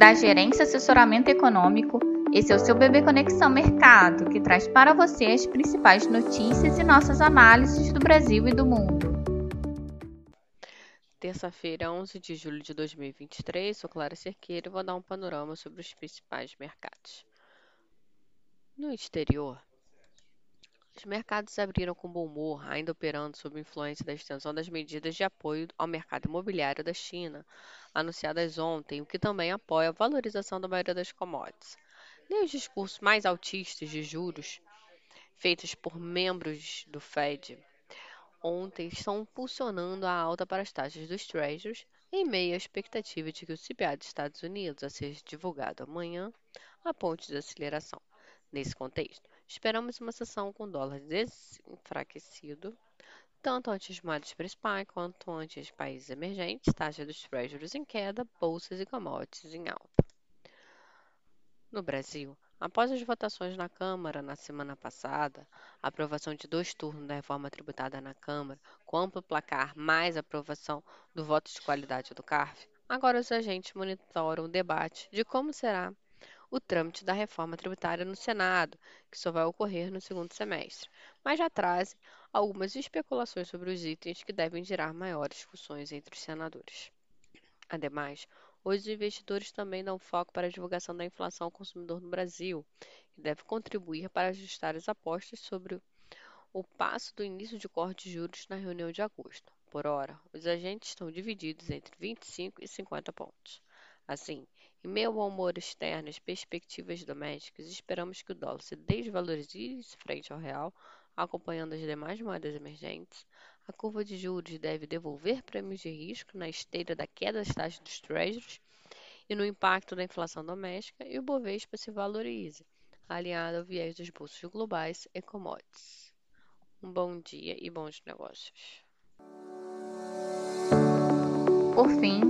da Gerência Assessoramento Econômico. Esse é o seu Bebê Conexão Mercado, que traz para você as principais notícias e nossas análises do Brasil e do mundo. Terça-feira, 11 de julho de 2023, sou Clara Cerqueira e vou dar um panorama sobre os principais mercados. No exterior, os mercados abriram com bom humor, ainda operando sob influência da extensão das medidas de apoio ao mercado imobiliário da China, anunciadas ontem, o que também apoia a valorização da maioria das commodities. Nem os discursos mais altistas de juros feitos por membros do Fed ontem estão impulsionando a alta para as taxas dos Treasuries, em meio à expectativa de que o CPI dos Estados Unidos, a ser divulgado amanhã, aponte desaceleração. Nesse contexto, esperamos uma sessão com dólar desenfraquecido, tanto ante as moedas principais quanto ante os países emergentes, taxa dos treasuries em queda, bolsas e commodities em alta. No Brasil, após as votações na Câmara na semana passada, a aprovação de dois turnos da reforma tributária na Câmara, com amplo placar mais aprovação do voto de qualidade do CARF, agora os agentes monitoram o debate de como será o trâmite da reforma tributária no Senado, que só vai ocorrer no segundo semestre, mas já trazem algumas especulações sobre os itens que devem gerar maiores discussões entre os senadores. Ademais, hoje os investidores também dão foco para a divulgação da inflação ao consumidor no Brasil, que deve contribuir para ajustar as apostas sobre o passo do início de corte de juros na reunião de agosto. Por hora, os agentes estão divididos entre 25 e 50 pontos. Assim, em meio ao humor externo e perspectivas domésticas, esperamos que o dólar se desvalorize frente ao real, acompanhando as demais moedas emergentes. A curva de juros deve devolver prêmios de risco na esteira da queda das taxas dos treasuries e no impacto da inflação doméstica, e o Bovespa se valorize, alinhado ao viés dos bolsos globais e commodities. Um bom dia e bons negócios. Por fim,